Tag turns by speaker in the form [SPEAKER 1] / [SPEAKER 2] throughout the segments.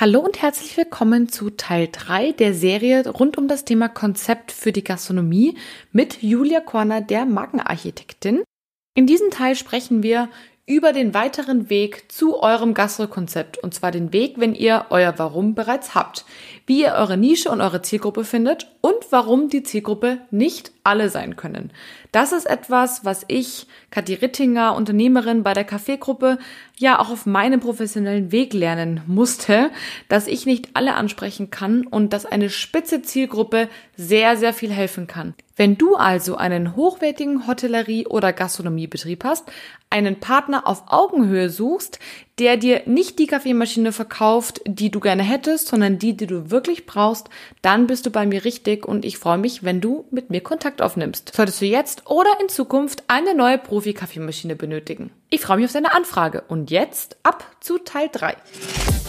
[SPEAKER 1] Hallo und herzlich willkommen zu Teil 3 der Serie rund um das Thema Konzept für die Gastronomie mit Julia Korner, der Markenarchitektin. In diesem Teil sprechen wir über den weiteren Weg zu eurem Gastrokonzept und zwar den Weg, wenn ihr euer Warum bereits habt, wie ihr eure Nische und eure Zielgruppe findet und warum die Zielgruppe nicht alle sein können. Das ist etwas, was ich, Kathi Rittinger, Unternehmerin bei der Kaffeegruppe, ja auch auf meinem professionellen Weg lernen musste, dass ich nicht alle ansprechen kann und dass eine spitze Zielgruppe sehr, sehr viel helfen kann. Wenn du also einen hochwertigen Hotellerie- oder Gastronomiebetrieb hast, einen Partner auf Augenhöhe suchst, der dir nicht die Kaffeemaschine verkauft, die du gerne hättest, sondern die, die du wirklich brauchst, dann bist du bei mir richtig und ich freue mich, wenn du mit mir Kontakt aufnimmst. Solltest du jetzt oder in Zukunft eine neue Profi-Kaffeemaschine benötigen. Ich freue mich auf deine Anfrage und jetzt ab zu Teil 3.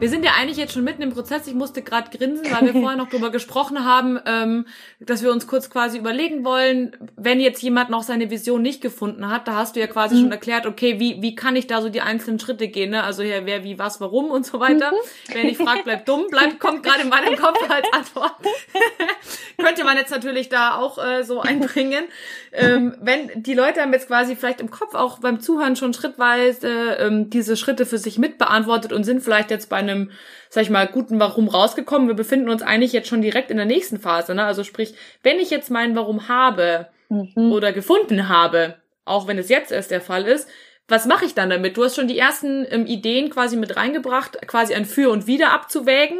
[SPEAKER 1] Wir sind ja eigentlich jetzt schon mitten im Prozess. Ich musste gerade grinsen, weil wir vorher noch darüber gesprochen haben, ähm, dass wir uns kurz quasi überlegen wollen, wenn jetzt jemand noch seine Vision nicht gefunden hat, da hast du ja quasi mhm. schon erklärt, okay, wie, wie kann ich da so die einzelnen Schritte gehen, ne? Also hier, wer, wie, was, warum und so weiter. Mhm. Wer nicht fragt, bleibt dumm, bleibt, kommt gerade in meinem Kopf als Antwort. Könnte man jetzt natürlich da auch äh, so einbringen. Ähm, wenn die Leute haben jetzt quasi vielleicht im Kopf auch beim Zuhören schon schrittweise ähm, diese Schritte für sich mitbeantwortet und sind vielleicht jetzt bei einem, sag ich mal, guten Warum rausgekommen. Wir befinden uns eigentlich jetzt schon direkt in der nächsten Phase. Ne? Also sprich, wenn ich jetzt mein Warum habe mhm. oder gefunden habe, auch wenn es jetzt erst der Fall ist, was mache ich dann damit? Du hast schon die ersten ähm, Ideen quasi mit reingebracht, quasi ein Für und Wider abzuwägen.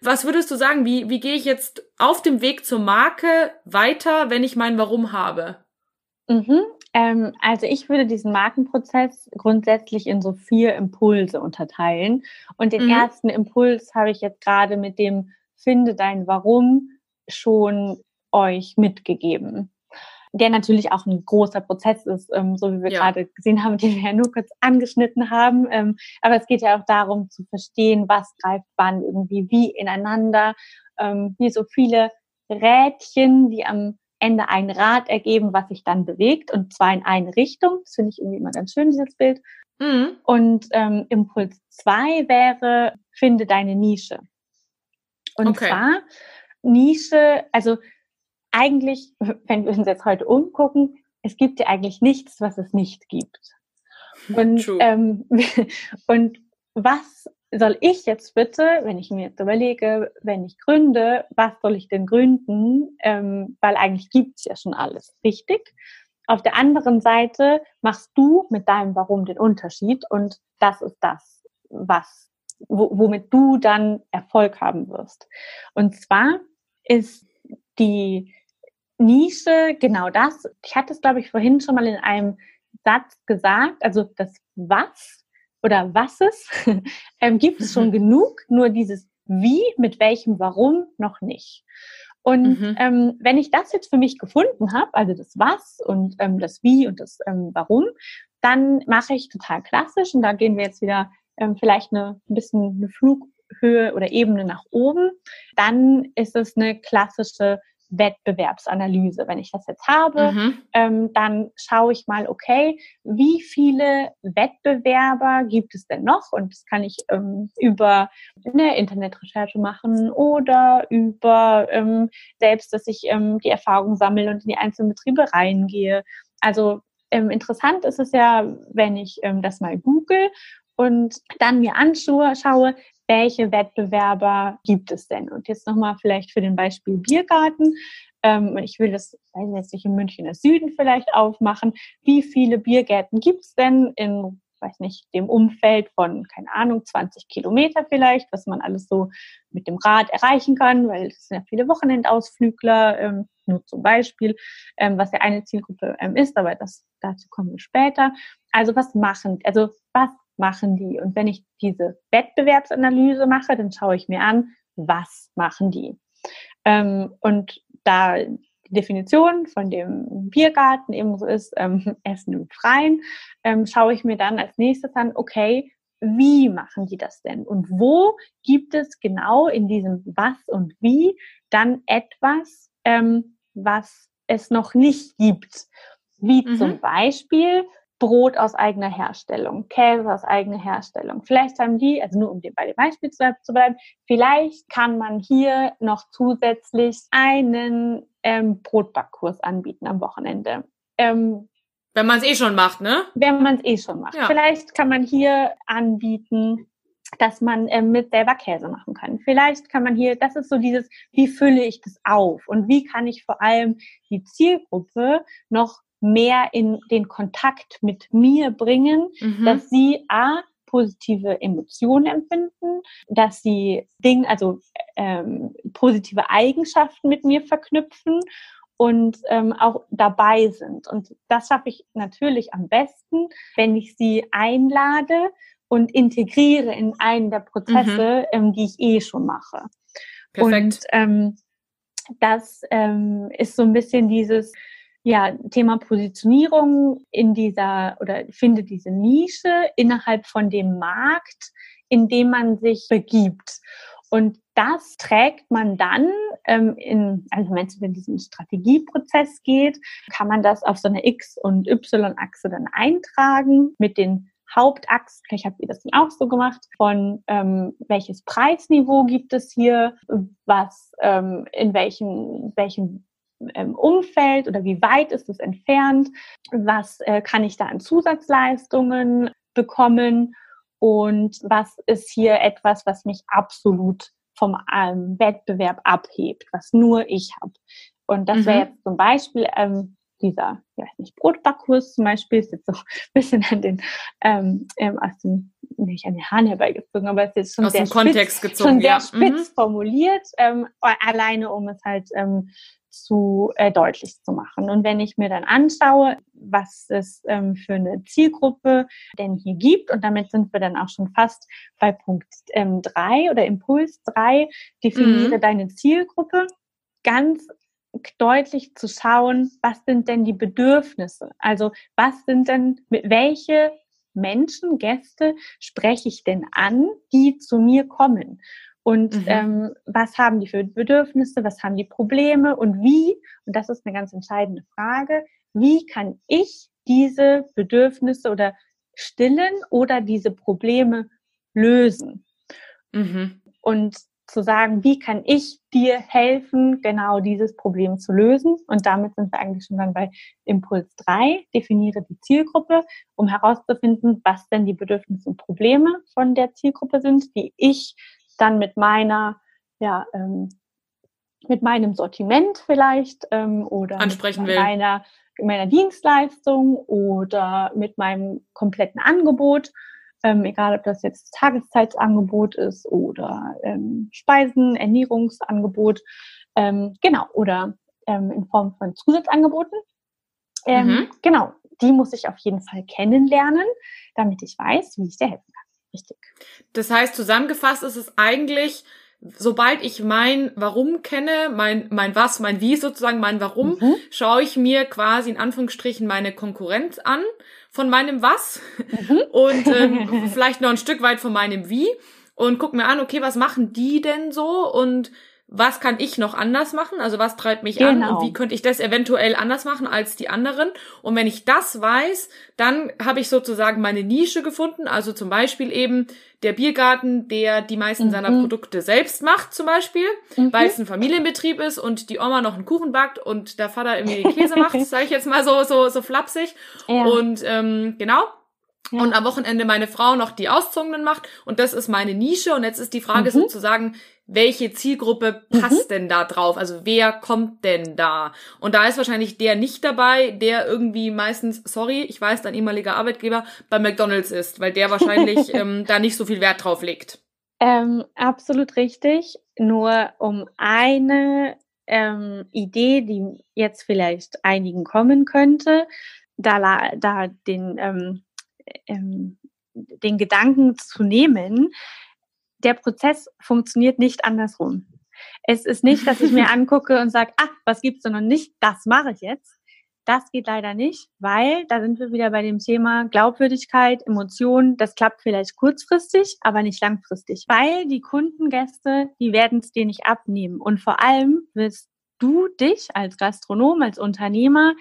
[SPEAKER 1] Was würdest du sagen, wie, wie gehe ich jetzt auf dem Weg zur Marke weiter, wenn ich mein Warum habe?
[SPEAKER 2] Mhm. Ähm, also ich würde diesen Markenprozess grundsätzlich in so vier Impulse unterteilen. Und den mhm. ersten Impuls habe ich jetzt gerade mit dem Finde dein Warum schon euch mitgegeben. Der natürlich auch ein großer Prozess ist, ähm, so wie wir ja. gerade gesehen haben, den wir ja nur kurz angeschnitten haben. Ähm, aber es geht ja auch darum zu verstehen, was greift wann irgendwie wie ineinander. Ähm, wie so viele Rädchen, die am Ende ein Rad ergeben, was sich dann bewegt und zwar in eine Richtung. Das finde ich irgendwie immer ganz schön, dieses Bild. Mhm. Und ähm, Impuls zwei wäre, finde deine Nische. Und okay. zwar Nische, also eigentlich, wenn wir uns jetzt heute umgucken, es gibt ja eigentlich nichts, was es nicht gibt. Und, ähm, und was soll ich jetzt bitte, wenn ich mir jetzt überlege, wenn ich gründe, was soll ich denn gründen? Ähm, weil eigentlich gibt's ja schon alles, richtig? Auf der anderen Seite machst du mit deinem Warum den Unterschied und das ist das, was, womit du dann Erfolg haben wirst. Und zwar ist die Nische genau das. Ich hatte es, glaube ich, vorhin schon mal in einem Satz gesagt, also das Was oder was es ähm, gibt es schon genug, nur dieses Wie mit welchem Warum noch nicht. Und mhm. ähm, wenn ich das jetzt für mich gefunden habe, also das Was und ähm, das Wie und das ähm, Warum, dann mache ich total klassisch und da gehen wir jetzt wieder ähm, vielleicht eine, ein bisschen eine Flughöhe oder Ebene nach oben. Dann ist es eine klassische Wettbewerbsanalyse. Wenn ich das jetzt habe, mhm. ähm, dann schaue ich mal, okay, wie viele Wettbewerber gibt es denn noch? Und das kann ich ähm, über eine Internetrecherche machen oder über ähm, selbst, dass ich ähm, die Erfahrung sammle und in die einzelnen Betriebe reingehe. Also ähm, interessant ist es ja, wenn ich ähm, das mal google und dann mir anschaue, schaue, welche Wettbewerber gibt es denn? Und jetzt nochmal vielleicht für den Beispiel Biergarten. Ähm, ich will das, weiß nicht, in München das Süden vielleicht aufmachen. Wie viele Biergärten gibt es denn in, weiß nicht, dem Umfeld von, keine Ahnung, 20 Kilometer vielleicht, was man alles so mit dem Rad erreichen kann, weil es sind ja viele Wochenendausflügler, ähm, nur zum Beispiel, ähm, was ja eine Zielgruppe ähm, ist, aber das, dazu kommen wir später. Also was machen, also was machen die? Und wenn ich diese Wettbewerbsanalyse mache, dann schaue ich mir an, was machen die? Ähm, und da die Definition von dem Biergarten eben so ist, ähm, Essen im Freien, ähm, schaue ich mir dann als nächstes an, okay, wie machen die das denn? Und wo gibt es genau in diesem Was und Wie dann etwas, ähm, was es noch nicht gibt? Wie mhm. zum Beispiel Brot aus eigener Herstellung, Käse aus eigener Herstellung. Vielleicht haben die, also nur um bei dem Beispiel zu bleiben, vielleicht kann man hier noch zusätzlich einen ähm, Brotbackkurs anbieten am Wochenende. Ähm,
[SPEAKER 1] wenn man es eh schon macht, ne?
[SPEAKER 2] Wenn man es eh schon macht. Ja. Vielleicht kann man hier anbieten, dass man ähm, mit selber Käse machen kann. Vielleicht kann man hier, das ist so dieses, wie fülle ich das auf und wie kann ich vor allem die Zielgruppe noch mehr in den Kontakt mit mir bringen, mhm. dass sie a positive Emotionen empfinden, dass sie Dinge, also ähm, positive Eigenschaften mit mir verknüpfen und ähm, auch dabei sind. Und das schaffe ich natürlich am besten, wenn ich sie einlade und integriere in einen der Prozesse, mhm. ähm, die ich eh schon mache. Perfekt. Und ähm, das ähm, ist so ein bisschen dieses, ja, Thema Positionierung in dieser oder finde diese Nische innerhalb von dem Markt, in dem man sich begibt. Und das trägt man dann ähm, in, also wenn es in diesen Strategieprozess geht, kann man das auf so eine X- und Y-Achse dann eintragen mit den Hauptachsen, vielleicht habt ihr das dann auch so gemacht, von ähm, welches Preisniveau gibt es hier, was ähm, in welchem, welchem ähm, Umfeld oder wie weit ist es entfernt, was äh, kann ich da an Zusatzleistungen bekommen und was ist hier etwas, was mich absolut vom ähm, Wettbewerb abhebt, was nur ich habe. Und das mhm. wäre jetzt zum Beispiel ähm, dieser, ich weiß nicht, Brotbackkurs zum Beispiel, ist jetzt so ein bisschen an den, ähm, ähm, aus dem, nicht an den Haaren herbeigezogen, aber es ist schon
[SPEAKER 1] aus
[SPEAKER 2] sehr
[SPEAKER 1] dem Kontext
[SPEAKER 2] spitz,
[SPEAKER 1] gezogen,
[SPEAKER 2] schon sehr
[SPEAKER 1] ja.
[SPEAKER 2] spitz mhm. formuliert, ähm, alleine um es halt ähm, zu äh, deutlich zu machen. Und wenn ich mir dann anschaue, was es ähm, für eine Zielgruppe denn hier gibt, und damit sind wir dann auch schon fast bei Punkt ähm, drei oder Impuls drei, definiere mhm. deine Zielgruppe ganz deutlich zu schauen, was sind denn die Bedürfnisse? Also was sind denn, mit welche Menschen, Gäste spreche ich denn an, die zu mir kommen? Und mhm. ähm, was haben die für Bedürfnisse, was haben die Probleme und wie, und das ist eine ganz entscheidende Frage, wie kann ich diese Bedürfnisse oder stillen oder diese Probleme lösen? Mhm. Und zu sagen, wie kann ich dir helfen, genau dieses Problem zu lösen? Und damit sind wir eigentlich schon dann bei Impuls 3, definiere die Zielgruppe, um herauszufinden, was denn die Bedürfnisse und Probleme von der Zielgruppe sind, die ich dann mit meiner, ja, ähm, mit meinem Sortiment vielleicht ähm, oder
[SPEAKER 1] Ansprechen
[SPEAKER 2] mit meiner, meiner Dienstleistung oder mit meinem kompletten Angebot, ähm, egal ob das jetzt Tageszeitangebot ist oder ähm, Speisen, Ernährungsangebot, ähm, genau, oder ähm, in Form von Zusatzangeboten. Ähm, mhm. Genau, die muss ich auf jeden Fall kennenlernen, damit ich weiß, wie ich dir helfen kann. Richtig.
[SPEAKER 1] Das heißt, zusammengefasst ist es eigentlich, sobald ich mein Warum kenne, mein, mein Was, mein Wie sozusagen, mein Warum, mhm. schaue ich mir quasi in Anführungsstrichen meine Konkurrenz an von meinem Was mhm. und ähm, vielleicht noch ein Stück weit von meinem Wie und guck mir an, okay, was machen die denn so und was kann ich noch anders machen? Also was treibt mich genau. an und wie genau. könnte ich das eventuell anders machen als die anderen? Und wenn ich das weiß, dann habe ich sozusagen meine Nische gefunden. Also zum Beispiel eben der Biergarten, der die meisten mhm. seiner Produkte selbst macht, zum Beispiel, mhm. weil es ein Familienbetrieb ist und die Oma noch einen Kuchen backt und der Vater irgendwie Käse macht, sage ich jetzt mal so so so flapsig. Ja. Und ähm, genau, ja. und am Wochenende meine Frau noch die Auszogenen macht und das ist meine Nische und jetzt ist die Frage mhm. sozusagen, welche Zielgruppe passt mhm. denn da drauf? Also wer kommt denn da? Und da ist wahrscheinlich der nicht dabei, der irgendwie meistens, sorry, ich weiß, dein ehemaliger Arbeitgeber bei McDonald's ist, weil der wahrscheinlich ähm, da nicht so viel Wert drauf legt.
[SPEAKER 2] Ähm, absolut richtig. Nur um eine ähm, Idee, die jetzt vielleicht einigen kommen könnte, da, da den, ähm, ähm, den Gedanken zu nehmen, der Prozess funktioniert nicht andersrum. Es ist nicht, dass ich mir angucke und sage, ah, was gibt's denn noch nicht? Das mache ich jetzt. Das geht leider nicht, weil da sind wir wieder bei dem Thema Glaubwürdigkeit, Emotionen. Das klappt vielleicht kurzfristig, aber nicht langfristig, weil die Kundengäste, die werden es dir nicht abnehmen. Und vor allem wirst du dich als Gastronom, als Unternehmer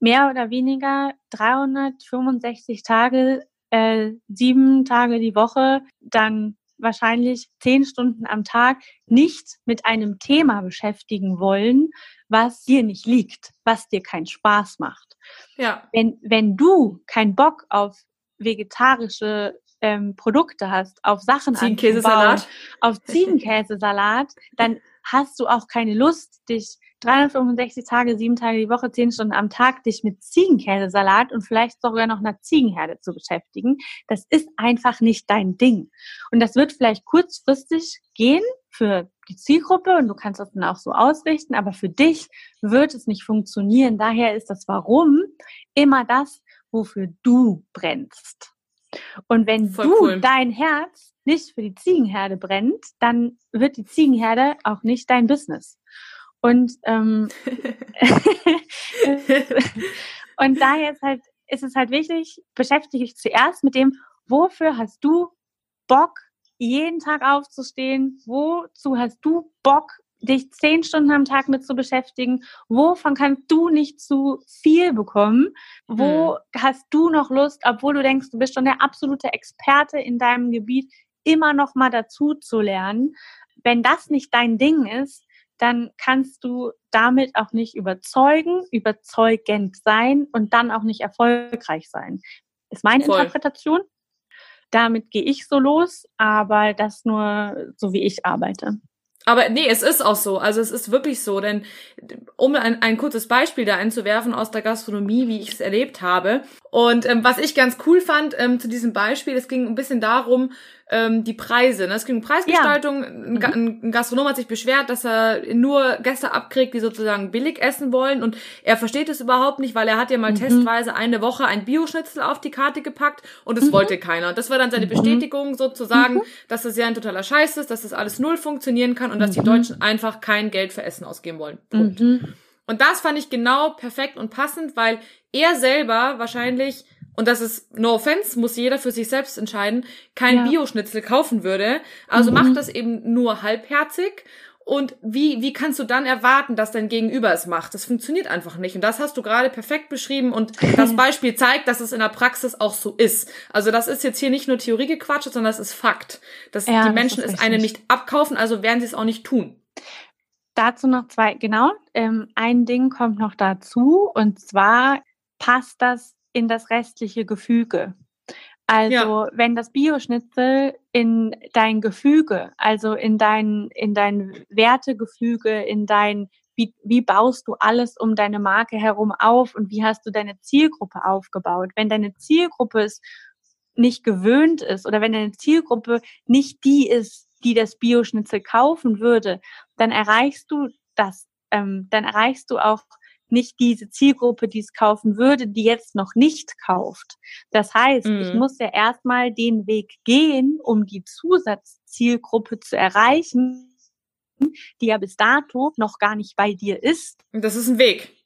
[SPEAKER 2] mehr oder weniger 365 Tage, äh, sieben Tage die Woche dann wahrscheinlich zehn Stunden am Tag nicht mit einem Thema beschäftigen wollen, was dir nicht liegt, was dir keinen Spaß macht. Ja. Wenn, wenn du keinen Bock auf vegetarische ähm, Produkte hast, auf Sachen
[SPEAKER 1] Ziegenkäsesalat.
[SPEAKER 2] auf Ziegenkäsesalat, dann hast du auch keine Lust, dich 365 Tage, sieben Tage die Woche, zehn Stunden am Tag, dich mit Ziegenkäsesalat und vielleicht sogar noch einer Ziegenherde zu beschäftigen. Das ist einfach nicht dein Ding. Und das wird vielleicht kurzfristig gehen für die Zielgruppe und du kannst das dann auch so ausrichten, aber für dich wird es nicht funktionieren. Daher ist das Warum immer das, wofür du brennst. Und wenn Voll du cool. dein Herz nicht für die Ziegenherde brennt, dann wird die Ziegenherde auch nicht dein Business. Und, ähm, und daher ist halt, ist es halt wichtig, beschäftige dich zuerst mit dem, wofür hast du Bock, jeden Tag aufzustehen? Wozu hast du Bock, dich zehn Stunden am Tag mit zu beschäftigen? Wovon kannst du nicht zu viel bekommen? Wo hm. hast du noch Lust, obwohl du denkst, du bist schon der absolute Experte in deinem Gebiet, immer noch mal dazu zu lernen? Wenn das nicht dein Ding ist, dann kannst du damit auch nicht überzeugen, überzeugend sein und dann auch nicht erfolgreich sein. Ist meine Voll. Interpretation. Damit gehe ich so los, aber das nur so, wie ich arbeite.
[SPEAKER 1] Aber nee, es ist auch so. Also es ist wirklich so, denn um ein, ein kurzes Beispiel da einzuwerfen aus der Gastronomie, wie ich es erlebt habe. Und ähm, was ich ganz cool fand ähm, zu diesem Beispiel, es ging ein bisschen darum, ähm, die Preise. Ne? Es ging um Preisgestaltung. Ja. Mhm. Ein, ein Gastronom hat sich beschwert, dass er nur Gäste abkriegt, die sozusagen billig essen wollen. Und er versteht es überhaupt nicht, weil er hat ja mal mhm. testweise eine Woche ein Bioschnitzel auf die Karte gepackt und es mhm. wollte keiner. Und das war dann seine mhm. Bestätigung sozusagen, mhm. dass das ja ein totaler Scheiß ist, dass das alles null funktionieren kann und dass die mhm. Deutschen einfach kein Geld für Essen ausgeben wollen. Punkt. Und das fand ich genau perfekt und passend, weil er selber wahrscheinlich und das ist, no offense, muss jeder für sich selbst entscheiden, kein ja. Bioschnitzel kaufen würde. Also mhm. macht das eben nur halbherzig. Und wie, wie kannst du dann erwarten, dass dein Gegenüber es macht? Das funktioniert einfach nicht. Und das hast du gerade perfekt beschrieben. Und das Beispiel zeigt, dass es in der Praxis auch so ist. Also das ist jetzt hier nicht nur Theoriegequatsche, sondern das ist Fakt. Dass ja, die Menschen es einem nicht abkaufen, also werden sie es auch nicht tun.
[SPEAKER 2] Dazu noch zwei, genau. Ähm, ein Ding kommt noch dazu. Und zwar passt das in das restliche Gefüge. Also ja. wenn das Bioschnitzel in dein Gefüge, also in dein, in dein Wertegefüge, in dein, wie, wie baust du alles um deine Marke herum auf und wie hast du deine Zielgruppe aufgebaut? Wenn deine Zielgruppe es nicht gewöhnt ist oder wenn deine Zielgruppe nicht die ist, die das Bioschnitzel kaufen würde, dann erreichst du das, ähm, dann erreichst du auch nicht diese Zielgruppe, die es kaufen würde, die jetzt noch nicht kauft. Das heißt, mhm. ich muss ja erstmal den Weg gehen, um die Zusatzzielgruppe zu erreichen, die ja bis dato noch gar nicht bei dir ist.
[SPEAKER 1] Das ist ein Weg.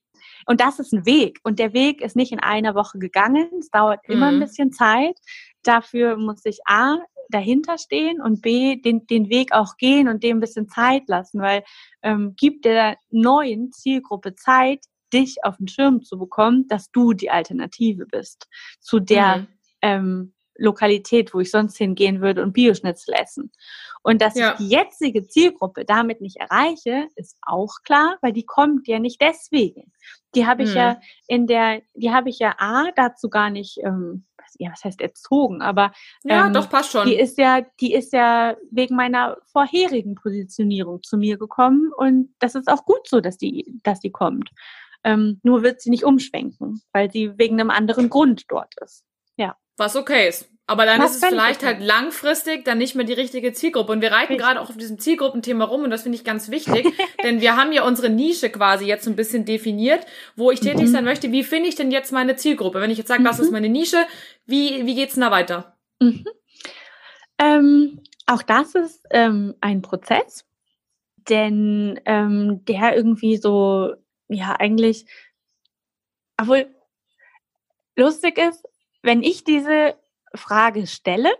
[SPEAKER 2] Und das ist ein Weg. Und der Weg ist nicht in einer Woche gegangen. Es dauert immer mhm. ein bisschen Zeit. Dafür muss ich A, dahinter stehen und B, den, den Weg auch gehen und dem ein bisschen Zeit lassen, weil ähm, gibt der neuen Zielgruppe Zeit, dich auf den Schirm zu bekommen, dass du die Alternative bist zu der mhm. ähm, Lokalität, wo ich sonst hingehen würde und Bioschnitzel essen. Und dass ja. ich die jetzige Zielgruppe damit nicht erreiche, ist auch klar, weil die kommt ja nicht deswegen. Die habe ich mhm. ja in der, die habe ich ja A dazu gar nicht, ähm, ja, was heißt erzogen, aber
[SPEAKER 1] ja, ähm, doch passt schon.
[SPEAKER 2] Die ist ja, die ist ja wegen meiner vorherigen Positionierung zu mir gekommen und das ist auch gut so, dass die, dass die kommt. Ähm, nur wird sie nicht umschwenken, weil sie wegen einem anderen Grund dort ist. Ja.
[SPEAKER 1] Was okay ist. Aber dann Was ist es vielleicht halt langfristig dann nicht mehr die richtige Zielgruppe. Und wir reiten gerade auch auf diesem Zielgruppenthema rum und das finde ich ganz wichtig, denn wir haben ja unsere Nische quasi jetzt so ein bisschen definiert, wo ich tätig mhm. sein möchte. Wie finde ich denn jetzt meine Zielgruppe? Wenn ich jetzt sage, mhm. das ist mhm. meine Nische, wie, wie geht's denn da weiter?
[SPEAKER 2] Mhm. Ähm, auch das ist ähm, ein Prozess. denn ähm, der irgendwie so, ja, eigentlich, obwohl lustig ist, wenn ich diese Frage stelle,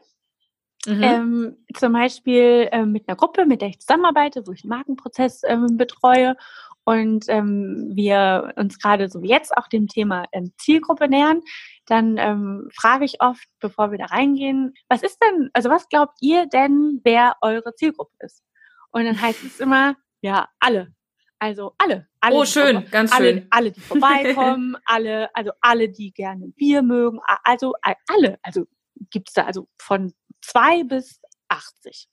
[SPEAKER 2] mhm. ähm, zum Beispiel äh, mit einer Gruppe, mit der ich zusammenarbeite, wo ich einen Markenprozess ähm, betreue und ähm, wir uns gerade so wie jetzt auch dem Thema ähm, Zielgruppe nähern, dann ähm, frage ich oft, bevor wir da reingehen, was ist denn, also was glaubt ihr denn, wer eure Zielgruppe ist? Und dann heißt es immer, ja, alle. Also alle. alle
[SPEAKER 1] oh, schön, ganz
[SPEAKER 2] alle,
[SPEAKER 1] schön.
[SPEAKER 2] Alle, die vorbeikommen, alle, also alle, die gerne Bier mögen, also alle. Also gibt's da also von zwei bis 80.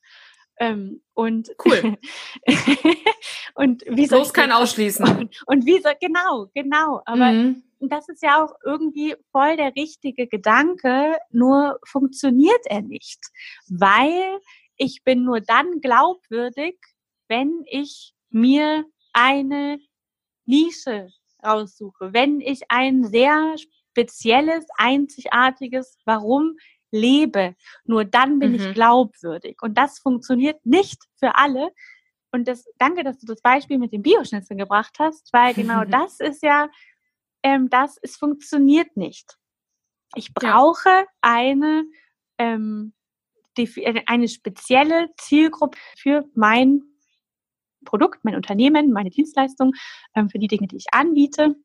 [SPEAKER 2] Ähm, und
[SPEAKER 1] cool.
[SPEAKER 2] und wie soll
[SPEAKER 1] kein Ausschließen.
[SPEAKER 2] Und, und wie soll, genau, genau. Aber mhm. das ist ja auch irgendwie voll der richtige Gedanke, nur funktioniert er nicht. Weil ich bin nur dann glaubwürdig, wenn ich mir eine Nische raussuche, wenn ich ein sehr spezielles, einzigartiges Warum lebe. Nur dann bin mhm. ich glaubwürdig. Und das funktioniert nicht für alle. Und das, danke, dass du das Beispiel mit dem Bioschnitzel gebracht hast, weil genau das ist ja, ähm, das, es funktioniert nicht. Ich brauche ja. eine, ähm, eine spezielle Zielgruppe für mein Produkt, mein Unternehmen, meine Dienstleistung, ähm, für die Dinge, die ich anbiete,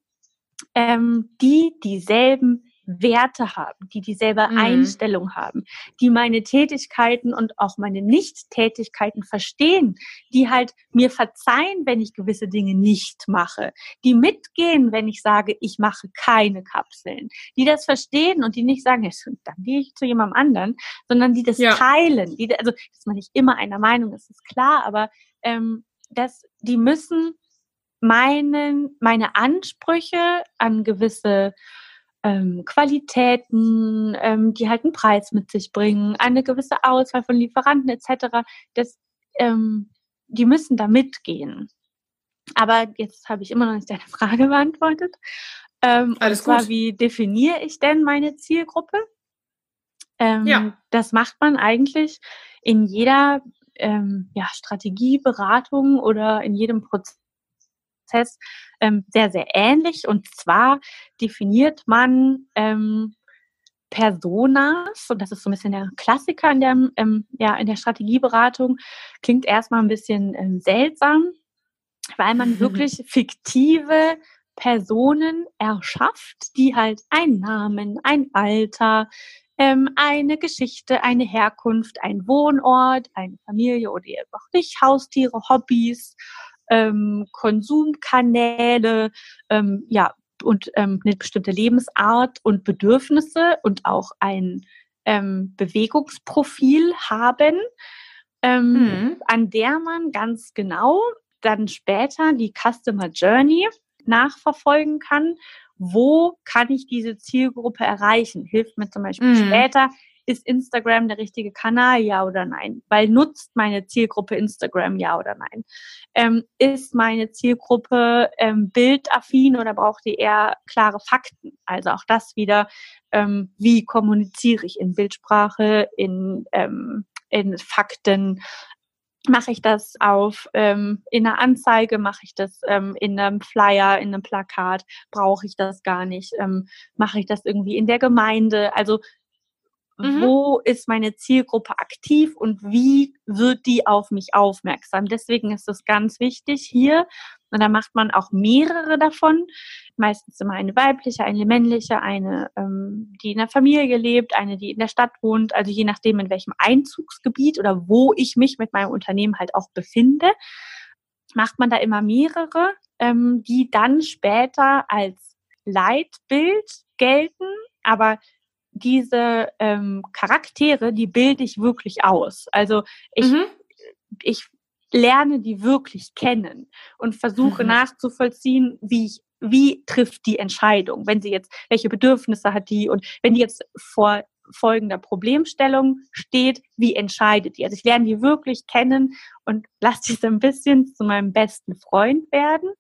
[SPEAKER 2] ähm, die dieselben Werte haben, die dieselbe mhm. Einstellung haben, die meine Tätigkeiten und auch meine Nicht-Tätigkeiten verstehen, die halt mir verzeihen, wenn ich gewisse Dinge nicht mache, die mitgehen, wenn ich sage, ich mache keine Kapseln, die das verstehen und die nicht sagen, ja, dann gehe ich zu jemandem anderen, sondern die das ja. teilen, die, also dass man nicht immer einer Meinung ist, ist klar, aber ähm, dass die müssen meinen, meine Ansprüche an gewisse ähm, Qualitäten, ähm, die halt einen Preis mit sich bringen, eine gewisse Auswahl von Lieferanten etc. Das, ähm, die müssen da mitgehen. Aber jetzt habe ich immer noch nicht deine Frage beantwortet. Ähm, Alles und zwar, gut. wie definiere ich denn meine Zielgruppe? Ähm, ja. Das macht man eigentlich in jeder ähm, ja, Strategieberatung oder in jedem Prozess ähm, sehr, sehr ähnlich. Und zwar definiert man ähm, Personas, und das ist so ein bisschen der Klassiker in der, ähm, ja, in der Strategieberatung, klingt erstmal ein bisschen ähm, seltsam, weil man wirklich fiktive Personen erschafft, die halt einen Namen, ein Alter, ähm, eine Geschichte, eine Herkunft, ein Wohnort, eine Familie oder auch nicht, Haustiere, Hobbys ähm, Konsumkanäle, ähm, ja, und ähm, eine bestimmte Lebensart und Bedürfnisse und auch ein ähm, Bewegungsprofil haben, ähm, mhm. an der man ganz genau dann später die Customer Journey nachverfolgen kann. Wo kann ich diese Zielgruppe erreichen? Hilft mir zum Beispiel mhm. später ist Instagram der richtige Kanal, ja oder nein? Weil nutzt meine Zielgruppe Instagram, ja oder nein? Ähm, ist meine Zielgruppe ähm, bildaffin oder braucht die eher klare Fakten? Also auch das wieder, ähm, wie kommuniziere ich in Bildsprache, in, ähm, in Fakten, mache ich das auf ähm, in einer Anzeige, mache ich das ähm, in einem Flyer, in einem Plakat, brauche ich das gar nicht, ähm, mache ich das irgendwie in der Gemeinde. Also Mhm. Wo ist meine Zielgruppe aktiv und wie wird die auf mich aufmerksam? Deswegen ist es ganz wichtig hier. Und da macht man auch mehrere davon. Meistens immer eine weibliche, eine männliche, eine, ähm, die in der Familie lebt, eine, die in der Stadt wohnt. Also je nachdem, in welchem Einzugsgebiet oder wo ich mich mit meinem Unternehmen halt auch befinde, macht man da immer mehrere, ähm, die dann später als Leitbild gelten. Aber diese ähm, Charaktere, die bilde ich wirklich aus. Also ich, mhm. ich lerne die wirklich kennen und versuche mhm. nachzuvollziehen, wie ich wie trifft die Entscheidung, wenn sie jetzt, welche Bedürfnisse hat die und wenn die jetzt vor folgender Problemstellung steht, wie entscheidet die? Also ich lerne die wirklich kennen und lasse die so ein bisschen zu meinem besten Freund werden.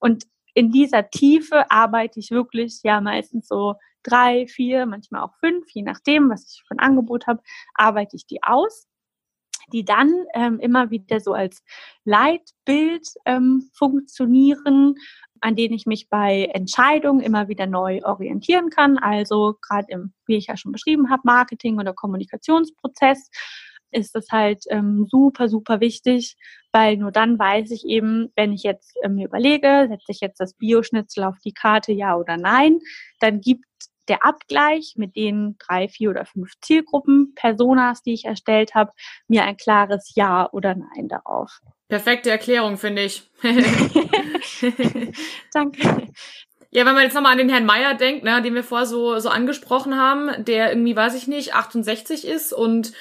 [SPEAKER 2] Und in dieser Tiefe arbeite ich wirklich ja meistens so drei, vier, manchmal auch fünf, je nachdem, was ich für ein Angebot habe, arbeite ich die aus. die dann ähm, immer wieder so als Leitbild ähm, funktionieren, an denen ich mich bei Entscheidungen immer wieder neu orientieren kann. Also gerade im, wie ich ja schon beschrieben habe, Marketing oder Kommunikationsprozess ist das halt ähm, super, super wichtig, weil nur dann weiß ich eben, wenn ich jetzt äh, mir überlege, setze ich jetzt das Bioschnitzel auf die Karte, ja oder nein, dann gibt der Abgleich mit den drei, vier oder fünf Zielgruppen, Personas, die ich erstellt habe, mir ein klares Ja oder Nein darauf.
[SPEAKER 1] Perfekte Erklärung, finde ich.
[SPEAKER 2] Danke.
[SPEAKER 1] Ja, wenn man jetzt nochmal an den Herrn Meier denkt, ne, den wir vorher so, so angesprochen haben, der irgendwie, weiß ich nicht, 68 ist und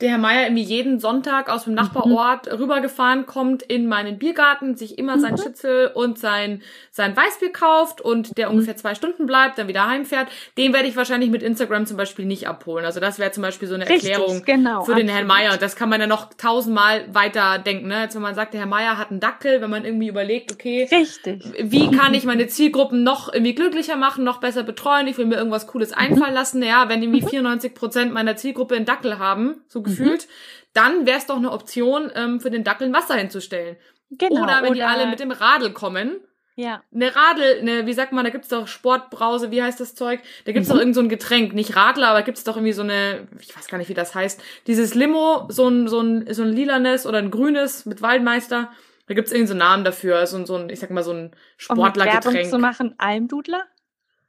[SPEAKER 1] der Herr Meier irgendwie jeden Sonntag aus dem Nachbarort mhm. rübergefahren kommt in meinen Biergarten, sich immer mhm. sein Schützel und sein, sein Weißbier kauft und der mhm. ungefähr zwei Stunden bleibt, dann wieder heimfährt, den werde ich wahrscheinlich mit Instagram zum Beispiel nicht abholen. Also das wäre zum Beispiel so eine Richtig, Erklärung genau, für den absolut. Herrn Meier. Das kann man ja noch tausendmal weiter denken. Ne? Jetzt wenn man sagt, der Herr Meier hat einen Dackel, wenn man irgendwie überlegt, okay,
[SPEAKER 2] Richtig.
[SPEAKER 1] wie kann ich meine Zielgruppen noch irgendwie glücklicher machen, noch besser betreuen, ich will mir irgendwas Cooles einfallen lassen. Ja, wenn irgendwie 94 mhm. Prozent meiner Zielgruppe einen Dackel haben, so gefühlt, mhm. dann wäre es doch eine Option, ähm, für den Dackel ein Wasser hinzustellen. Genau. Oder wenn oder die alle mit dem Radl kommen.
[SPEAKER 2] Ja.
[SPEAKER 1] Eine Radl, eine, wie sagt man, da gibt's doch Sportbrause, wie heißt das Zeug? Da gibt's mhm. doch irgend so ein Getränk, nicht Radler, aber gibt's doch irgendwie so eine, ich weiß gar nicht, wie das heißt. Dieses Limo, so ein, so ein, so ein lilanes oder ein grünes mit Waldmeister. Da gibt's irgendeinen so einen Namen dafür, so, so ein, ich sag mal, so ein Sportlergetränk. Um Werbung
[SPEAKER 2] zu machen, Almdudler?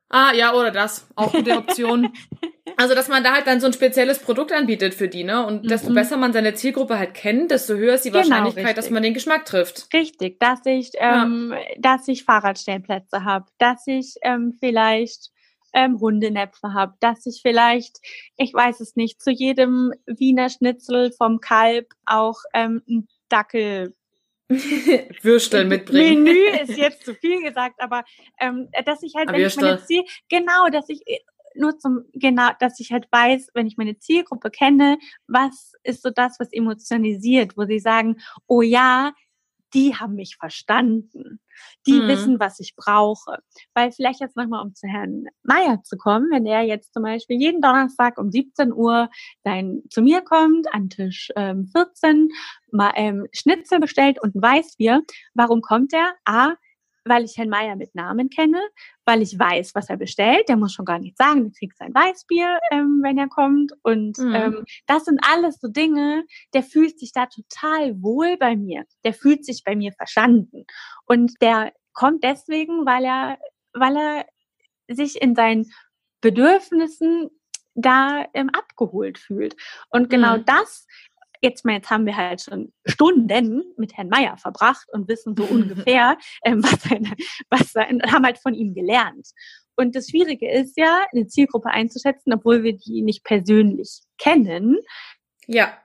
[SPEAKER 1] Ah, ja, oder das. Auch gute Option. also, dass man da halt dann so ein spezielles Produkt anbietet für die, ne? Und desto mhm. besser man seine Zielgruppe halt kennt, desto höher ist die genau, Wahrscheinlichkeit, richtig. dass man den Geschmack trifft.
[SPEAKER 2] Richtig, dass ich, ähm, ja. dass ich Fahrradstellplätze habe, dass ich ähm, vielleicht ähm, Hundenäpfe habe, dass ich vielleicht, ich weiß es nicht, zu jedem Wiener Schnitzel vom Kalb auch ähm, einen Dackel
[SPEAKER 1] Würstel mitbringen.
[SPEAKER 2] Menü ist jetzt zu viel gesagt, aber ähm, dass ich halt, wenn Würstel. ich meine Ziel, genau, dass ich äh, nur zum, genau, dass ich halt weiß, wenn ich meine Zielgruppe kenne, was ist so das, was emotionalisiert, wo sie sagen, oh ja, die haben mich verstanden. Die mhm. wissen, was ich brauche. Weil vielleicht jetzt nochmal, um zu Herrn Meier zu kommen, wenn er jetzt zum Beispiel jeden Donnerstag um 17 Uhr dann zu mir kommt, an Tisch ähm, 14, mal ähm, Schnitzel bestellt und ein Weißbier, warum kommt er? A, weil ich Herrn Meier mit Namen kenne, weil ich weiß, was er bestellt. Der muss schon gar nichts sagen, der kriegt sein Weißbier, ähm, wenn er kommt. Und mhm. ähm, das sind alles so Dinge, der fühlt sich da total wohl bei mir. Der fühlt sich bei mir verstanden. Und der kommt deswegen, weil er, weil er sich in seinen Bedürfnissen da ähm, abgeholt fühlt. Und genau mhm. das jetzt mal, jetzt haben wir halt schon Stunden mit Herrn Meier verbracht und wissen so ungefähr, ähm, was seine, was seine, haben halt von ihm gelernt. Und das Schwierige ist ja, eine Zielgruppe einzuschätzen, obwohl wir die nicht persönlich kennen.
[SPEAKER 1] Ja.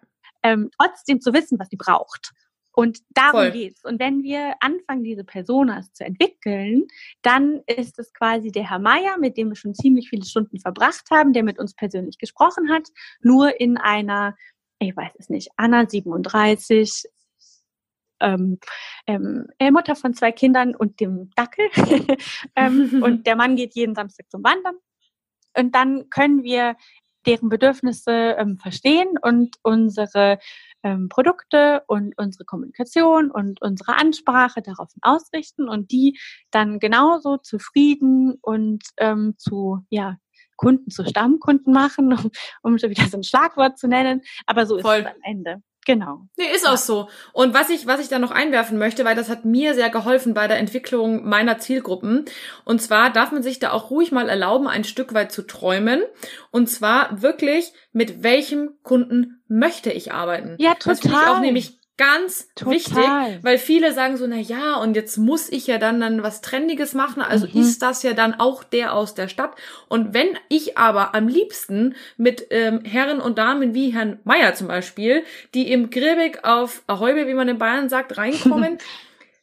[SPEAKER 2] Ähm, trotzdem zu wissen, was sie braucht. Und darum Voll. geht's. Und wenn wir anfangen, diese Personas zu entwickeln, dann ist es quasi der Herr Meier, mit dem wir schon ziemlich viele Stunden verbracht haben, der mit uns persönlich gesprochen hat, nur in einer ich weiß es nicht, Anna 37, ähm, ähm, äh, Mutter von zwei Kindern und dem Dackel. ähm, und der Mann geht jeden Samstag zum Wandern. Und dann können wir deren Bedürfnisse ähm, verstehen und unsere ähm, Produkte und unsere Kommunikation und unsere Ansprache darauf ausrichten und die dann genauso zufrieden und ähm, zu ja, Kunden zu Stammkunden machen, um, um schon wieder so ein Schlagwort zu nennen. Aber so ist Voll. es am Ende. Genau.
[SPEAKER 1] Nee, ist auch so. Und was ich, was ich da noch einwerfen möchte, weil das hat mir sehr geholfen bei der Entwicklung meiner Zielgruppen. Und zwar darf man sich da auch ruhig mal erlauben, ein Stück weit zu träumen. Und zwar wirklich, mit welchem Kunden möchte ich arbeiten?
[SPEAKER 2] Ja, total.
[SPEAKER 1] Das finde ich auch nämlich ganz Total. wichtig, weil viele sagen so, na ja, und jetzt muss ich ja dann dann was Trendiges machen, also mhm. ist das ja dann auch der aus der Stadt. Und wenn ich aber am liebsten mit ähm, Herren und Damen wie Herrn Meier zum Beispiel, die im Grillbeck auf Ahäube, wie man in Bayern sagt, reinkommen,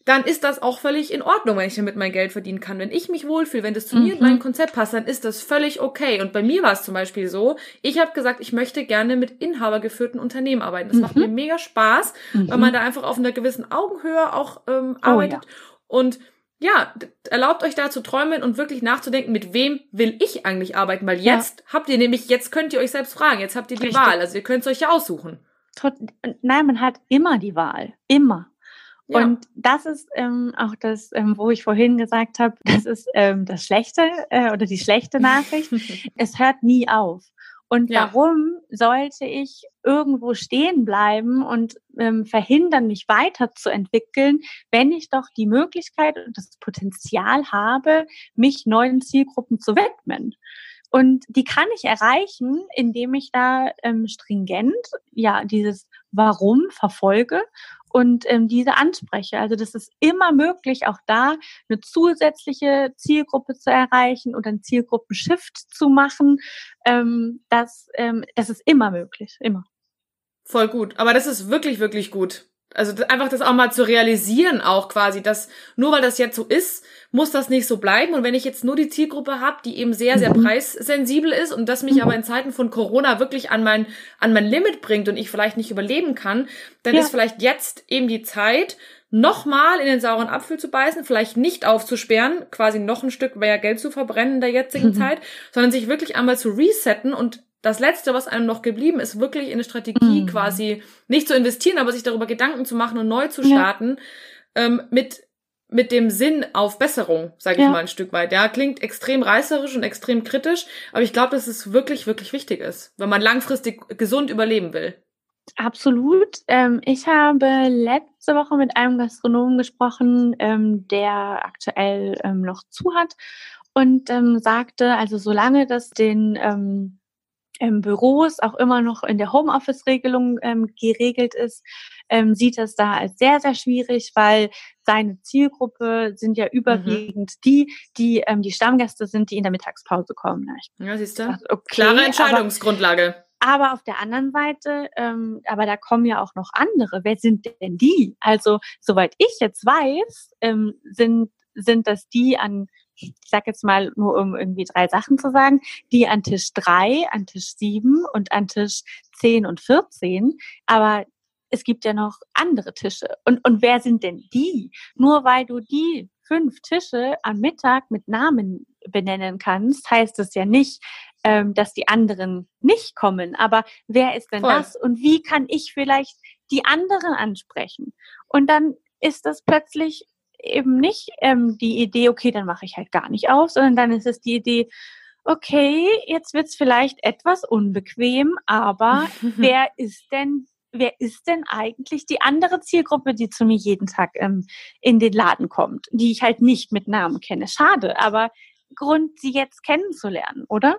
[SPEAKER 1] dann ist das auch völlig in Ordnung, wenn ich damit mein Geld verdienen kann. Wenn ich mich wohlfühle, wenn das zu mhm. mir und mein Konzept passt, dann ist das völlig okay. Und bei mir war es zum Beispiel so, ich habe gesagt, ich möchte gerne mit inhabergeführten Unternehmen arbeiten. Das mhm. macht mir mega Spaß, mhm. weil man da einfach auf einer gewissen Augenhöhe auch ähm, arbeitet. Oh, ja. Und ja, erlaubt euch da zu träumen und wirklich nachzudenken, mit wem will ich eigentlich arbeiten? Weil jetzt ja. habt ihr nämlich, jetzt könnt ihr euch selbst fragen, jetzt habt ihr die Richtig. Wahl. Also ihr könnt es euch ja aussuchen.
[SPEAKER 2] Nein, man hat immer die Wahl. Immer. Ja. Und das ist ähm, auch das, ähm, wo ich vorhin gesagt habe, das ist ähm, das Schlechte äh, oder die schlechte Nachricht. es hört nie auf. Und ja. warum sollte ich irgendwo stehen bleiben und ähm, verhindern, mich weiterzuentwickeln, wenn ich doch die Möglichkeit und das Potenzial habe, mich neuen Zielgruppen zu widmen? Und die kann ich erreichen, indem ich da ähm, stringent ja dieses Warum verfolge und ähm, diese anspreche. Also das ist immer möglich, auch da eine zusätzliche Zielgruppe zu erreichen oder einen Zielgruppenshift zu machen. Ähm, das, ähm, das ist immer möglich, immer.
[SPEAKER 1] Voll gut. Aber das ist wirklich, wirklich gut. Also einfach das auch mal zu realisieren, auch quasi, dass nur weil das jetzt so ist, muss das nicht so bleiben. Und wenn ich jetzt nur die Zielgruppe habe, die eben sehr, sehr mhm. preissensibel ist und das mich mhm. aber in Zeiten von Corona wirklich an mein, an mein Limit bringt und ich vielleicht nicht überleben kann, dann ja. ist vielleicht jetzt eben die Zeit, nochmal in den sauren Apfel zu beißen, vielleicht nicht aufzusperren, quasi noch ein Stück mehr Geld zu verbrennen in der jetzigen mhm. Zeit, sondern sich wirklich einmal zu resetten und das Letzte, was einem noch geblieben ist, wirklich in eine Strategie mhm. quasi nicht zu investieren, aber sich darüber Gedanken zu machen und neu zu starten, ja. ähm, mit mit dem Sinn auf Besserung, sage ich ja. mal ein Stück weit. Ja, klingt extrem reißerisch und extrem kritisch, aber ich glaube, dass es wirklich, wirklich wichtig ist, wenn man langfristig gesund überleben will.
[SPEAKER 2] Absolut. Ähm, ich habe letzte Woche mit einem Gastronomen gesprochen, ähm, der aktuell ähm, noch zu hat und ähm, sagte, also solange das den ähm, Büros auch immer noch in der Homeoffice-Regelung ähm, geregelt ist, ähm, sieht es da als sehr, sehr schwierig, weil seine Zielgruppe sind ja mhm. überwiegend mhm. die, die ähm, die Stammgäste sind, die in der Mittagspause kommen.
[SPEAKER 1] Ja, siehst du? okay, Klare Entscheidungsgrundlage.
[SPEAKER 2] Aber, aber auf der anderen Seite, ähm, aber da kommen ja auch noch andere. Wer sind denn die? Also, soweit ich jetzt weiß, ähm, sind, sind das die an ich sage jetzt mal nur um irgendwie drei Sachen zu sagen, die an Tisch drei, an Tisch sieben und an Tisch zehn und vierzehn. Aber es gibt ja noch andere Tische. Und, und wer sind denn die? Nur weil du die fünf Tische am Mittag mit Namen benennen kannst, heißt es ja nicht, ähm, dass die anderen nicht kommen. Aber wer ist denn Voll. das? Und wie kann ich vielleicht die anderen ansprechen? Und dann ist das plötzlich eben nicht ähm, die Idee, okay, dann mache ich halt gar nicht auf, sondern dann ist es die Idee, okay, jetzt wird es vielleicht etwas unbequem, aber wer ist denn, wer ist denn eigentlich die andere Zielgruppe, die zu mir jeden Tag ähm, in den Laden kommt, die ich halt nicht mit Namen kenne? Schade, aber Grund, sie jetzt kennenzulernen, oder?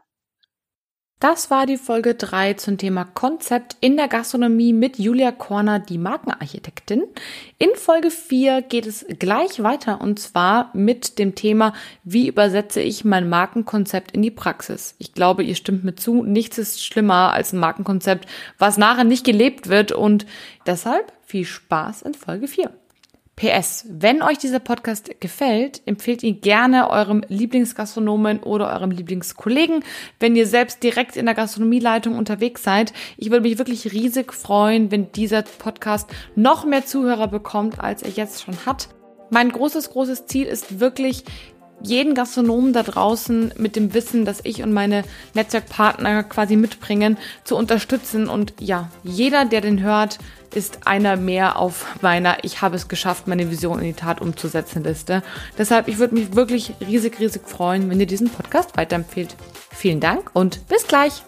[SPEAKER 1] Das war die Folge 3 zum Thema Konzept in der Gastronomie mit Julia Korner, die Markenarchitektin. In Folge 4 geht es gleich weiter und zwar mit dem Thema, wie übersetze ich mein Markenkonzept in die Praxis. Ich glaube, ihr stimmt mir zu, nichts ist schlimmer als ein Markenkonzept, was nachher nicht gelebt wird und deshalb viel Spaß in Folge 4. PS, wenn euch dieser Podcast gefällt, empfehlt ihn gerne eurem Lieblingsgastronomen oder eurem Lieblingskollegen, wenn ihr selbst direkt in der Gastronomieleitung unterwegs seid. Ich würde mich wirklich riesig freuen, wenn dieser Podcast noch mehr Zuhörer bekommt, als er jetzt schon hat. Mein großes, großes Ziel ist wirklich, jeden Gastronomen da draußen mit dem Wissen, das ich und meine Netzwerkpartner quasi mitbringen, zu unterstützen. Und ja, jeder, der den hört, ist einer mehr auf meiner Ich habe es geschafft, meine Vision in die Tat umzusetzen Liste. Deshalb, ich würde mich wirklich riesig, riesig freuen, wenn ihr diesen Podcast weiterempfehlt. Vielen Dank und bis gleich.